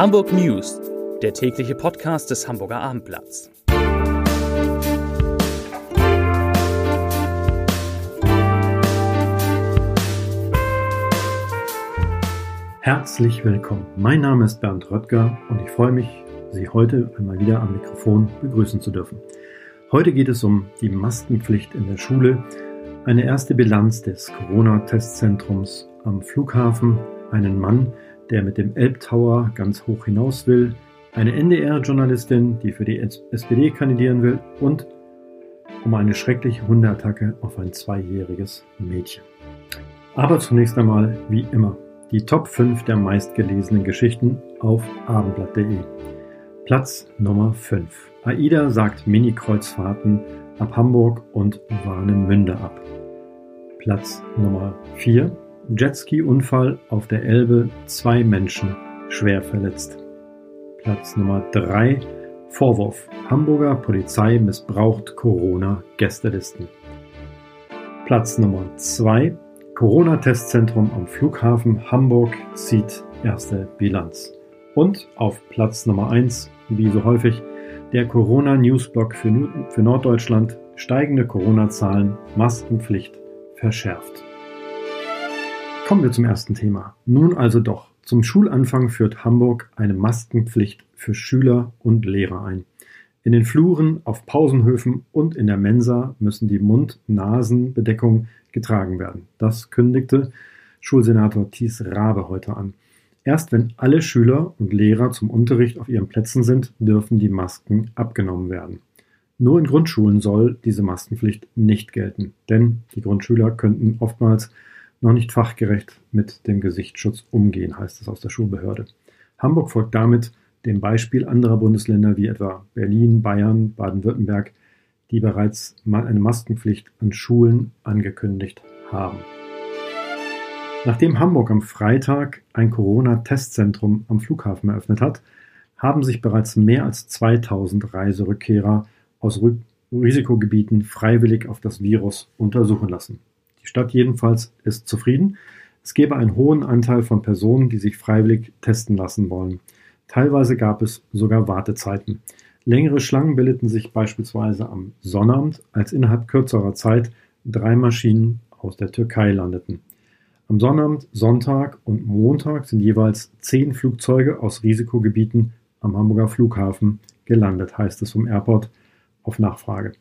Hamburg News, der tägliche Podcast des Hamburger Abendblatts. Herzlich willkommen. Mein Name ist Bernd Röttger und ich freue mich, Sie heute einmal wieder am Mikrofon begrüßen zu dürfen. Heute geht es um die Maskenpflicht in der Schule, eine erste Bilanz des Corona-Testzentrums am Flughafen, einen Mann, der mit dem Elbtower ganz hoch hinaus will, eine NDR-Journalistin, die für die SPD kandidieren will und um eine schreckliche Hundeattacke auf ein zweijähriges Mädchen. Aber zunächst einmal, wie immer, die Top 5 der meistgelesenen Geschichten auf abendblatt.de. Platz Nummer 5. AIDA sagt Mini-Kreuzfahrten ab Hamburg und Warnemünde ab. Platz Nummer 4. Jetski-Unfall auf der Elbe, zwei Menschen schwer verletzt. Platz Nummer 3. Vorwurf. Hamburger Polizei missbraucht Corona-Gästelisten. Platz Nummer 2. Corona-Testzentrum am Flughafen Hamburg zieht erste Bilanz. Und auf Platz Nummer 1, wie so häufig, der Corona-Newsblog für, für Norddeutschland. Steigende Corona-Zahlen, Maskenpflicht verschärft. Kommen wir zum ersten Thema. Nun also doch. Zum Schulanfang führt Hamburg eine Maskenpflicht für Schüler und Lehrer ein. In den Fluren, auf Pausenhöfen und in der Mensa müssen die Mund-Nasen-Bedeckung getragen werden. Das kündigte Schulsenator Thies Rabe heute an. Erst wenn alle Schüler und Lehrer zum Unterricht auf ihren Plätzen sind, dürfen die Masken abgenommen werden. Nur in Grundschulen soll diese Maskenpflicht nicht gelten, denn die Grundschüler könnten oftmals noch nicht fachgerecht mit dem Gesichtsschutz umgehen, heißt es aus der Schulbehörde. Hamburg folgt damit dem Beispiel anderer Bundesländer wie etwa Berlin, Bayern, Baden-Württemberg, die bereits eine Maskenpflicht an Schulen angekündigt haben. Nachdem Hamburg am Freitag ein Corona-Testzentrum am Flughafen eröffnet hat, haben sich bereits mehr als 2000 Reiserückkehrer aus Risikogebieten freiwillig auf das Virus untersuchen lassen. Stadt jedenfalls ist zufrieden. Es gäbe einen hohen Anteil von Personen, die sich freiwillig testen lassen wollen. Teilweise gab es sogar Wartezeiten. Längere Schlangen bildeten sich beispielsweise am Sonnabend, als innerhalb kürzerer Zeit drei Maschinen aus der Türkei landeten. Am Sonnabend, Sonntag und Montag sind jeweils zehn Flugzeuge aus Risikogebieten am Hamburger Flughafen gelandet, heißt es vom Airport auf Nachfrage.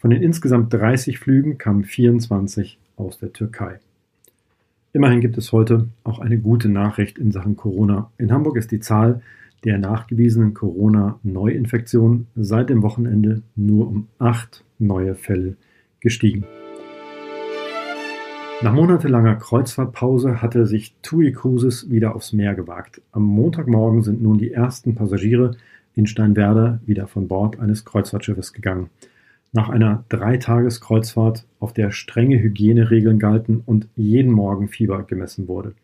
Von den insgesamt 30 Flügen kamen 24 aus der Türkei. Immerhin gibt es heute auch eine gute Nachricht in Sachen Corona. In Hamburg ist die Zahl der nachgewiesenen Corona-Neuinfektionen seit dem Wochenende nur um acht neue Fälle gestiegen. Nach monatelanger Kreuzfahrtpause hatte sich TUI Cruises wieder aufs Meer gewagt. Am Montagmorgen sind nun die ersten Passagiere in Steinwerder wieder von Bord eines Kreuzfahrtschiffes gegangen nach einer Dreitageskreuzfahrt, auf der strenge Hygieneregeln galten und jeden Morgen Fieber gemessen wurde.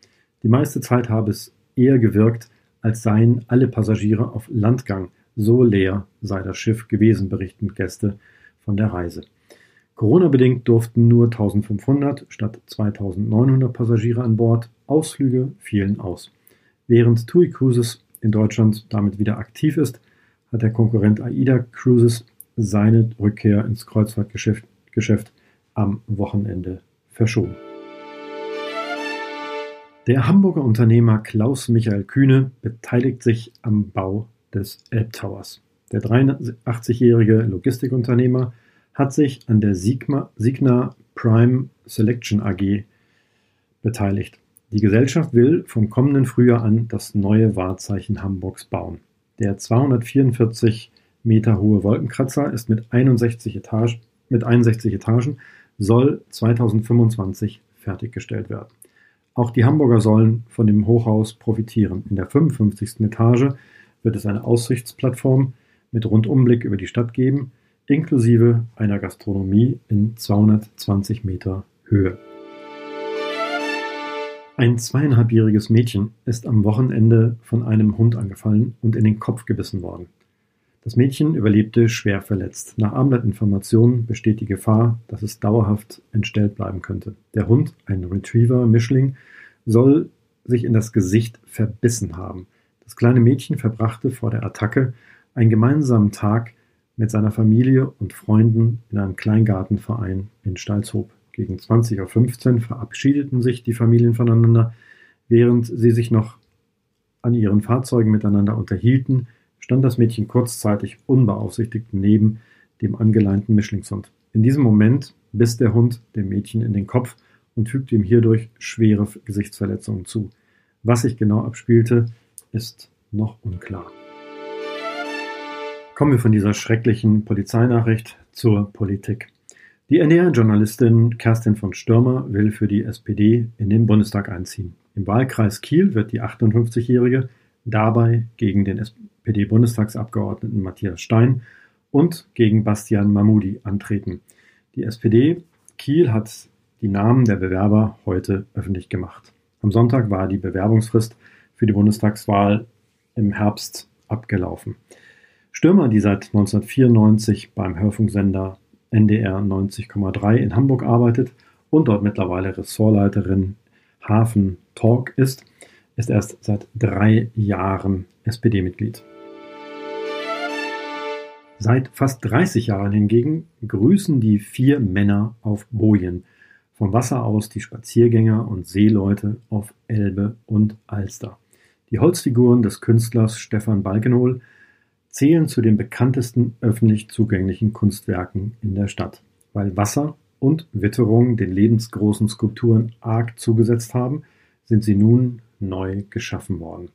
Die meiste Zeit habe es eher gewirkt, als seien alle Passagiere auf Landgang, so leer sei das Schiff gewesen, berichten Gäste von der Reise. Corona-bedingt durften nur 1500 statt 2900 Passagiere an Bord. Ausflüge fielen aus. Während TUI Cruises in Deutschland damit wieder aktiv ist, hat der Konkurrent AIDA Cruises seine Rückkehr ins Kreuzfahrtgeschäft Geschäft am Wochenende verschoben. Der Hamburger Unternehmer Klaus Michael Kühne beteiligt sich am Bau des Elbtowers. Der 83-jährige Logistikunternehmer hat sich an der Sigma, Signa Prime Selection AG beteiligt. Die Gesellschaft will vom kommenden Frühjahr an das neue Wahrzeichen Hamburgs bauen. Der 244 Meter hohe Wolkenkratzer ist mit 61 Etagen, mit 61 Etagen soll 2025 fertiggestellt werden. Auch die Hamburger sollen von dem Hochhaus profitieren. In der 55. Etage wird es eine Aussichtsplattform mit Rundumblick über die Stadt geben, inklusive einer Gastronomie in 220 Meter Höhe. Ein zweieinhalbjähriges Mädchen ist am Wochenende von einem Hund angefallen und in den Kopf gebissen worden. Das Mädchen überlebte schwer verletzt. Nach Abendblattinformationen besteht die Gefahr, dass es dauerhaft entstellt bleiben könnte. Der Hund, ein Retriever-Mischling, soll sich in das Gesicht verbissen haben. Das kleine Mädchen verbrachte vor der Attacke einen gemeinsamen Tag mit seiner Familie und Freunden in einem Kleingartenverein in Stalzhoop. Gegen 20.15 Uhr verabschiedeten sich die Familien voneinander. Während sie sich noch an ihren Fahrzeugen miteinander unterhielten, stand das Mädchen kurzzeitig unbeaufsichtigt neben dem angeleinten Mischlingshund. In diesem Moment biss der Hund dem Mädchen in den Kopf und fügte ihm hierdurch schwere Gesichtsverletzungen zu. Was sich genau abspielte, ist noch unklar. Kommen wir von dieser schrecklichen Polizeinachricht zur Politik. Die NDR-Journalistin Kerstin von Stürmer will für die SPD in den Bundestag einziehen. Im Wahlkreis Kiel wird die 58-Jährige dabei gegen den SPD-Bundestagsabgeordneten Matthias Stein und gegen Bastian Mahmoudi antreten. Die SPD Kiel hat die Namen der Bewerber heute öffentlich gemacht. Am Sonntag war die Bewerbungsfrist für die Bundestagswahl im Herbst abgelaufen. Stürmer, die seit 1994 beim Hörfunksender NDR 90,3 in Hamburg arbeitet und dort mittlerweile Ressortleiterin Hafen Talk ist, ist erst seit drei Jahren SPD-Mitglied. Seit fast 30 Jahren hingegen grüßen die vier Männer auf Bojen, vom Wasser aus die Spaziergänger und Seeleute auf Elbe und Alster. Die Holzfiguren des Künstlers Stefan Balkenhol zählen zu den bekanntesten öffentlich zugänglichen Kunstwerken in der Stadt, weil Wasser und Witterung den lebensgroßen Skulpturen arg zugesetzt haben, sind sie nun neu geschaffen worden.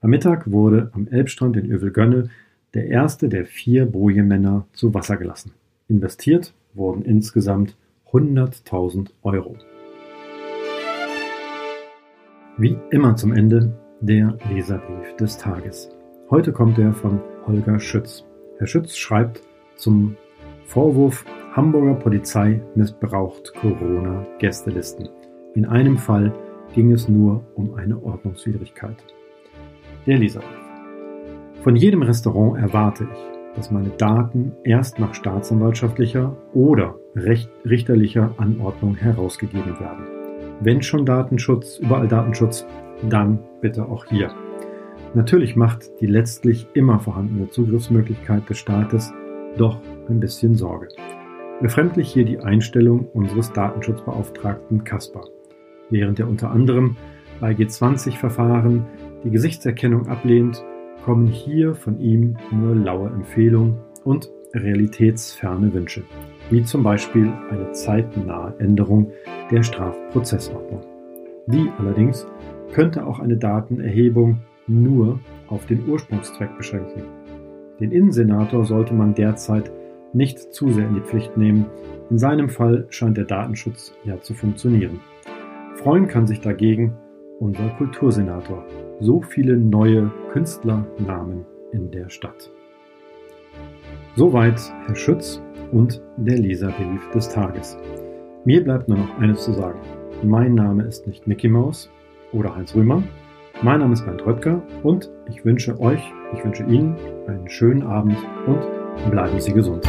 Am Mittag wurde am Elbstrand in Övelgönne der erste der vier Boje-Männer zu Wasser gelassen. Investiert wurden insgesamt 100.000 Euro. Wie immer zum Ende der Leserbrief des Tages. Heute kommt er von Holger Schütz. Herr Schütz schreibt zum Vorwurf, Hamburger Polizei missbraucht Corona-Gästelisten. In einem Fall ging es nur um eine Ordnungswidrigkeit. Der Leserbrief. Von jedem Restaurant erwarte ich, dass meine Daten erst nach staatsanwaltschaftlicher oder richterlicher Anordnung herausgegeben werden. Wenn schon Datenschutz, überall Datenschutz, dann bitte auch hier. Natürlich macht die letztlich immer vorhandene Zugriffsmöglichkeit des Staates doch ein bisschen Sorge. Befremdlich hier die Einstellung unseres Datenschutzbeauftragten Kaspar. Während er unter anderem bei G20-Verfahren die Gesichtserkennung ablehnt, kommen hier von ihm nur laue Empfehlungen und realitätsferne Wünsche, wie zum Beispiel eine zeitnahe Änderung der Strafprozessordnung. Die allerdings könnte auch eine Datenerhebung nur auf den Ursprungszweck beschränken. Den Innensenator sollte man derzeit nicht zu sehr in die Pflicht nehmen. In seinem Fall scheint der Datenschutz ja zu funktionieren. Freuen kann sich dagegen unser Kultursenator. So viele neue Künstlernamen in der Stadt. Soweit Herr Schütz und der Leserbrief des Tages. Mir bleibt nur noch eines zu sagen. Mein Name ist nicht Mickey Mouse oder Heinz Rühmann, mein Name ist Bernd Röttger und ich wünsche euch, ich wünsche Ihnen einen schönen Abend und bleiben Sie gesund.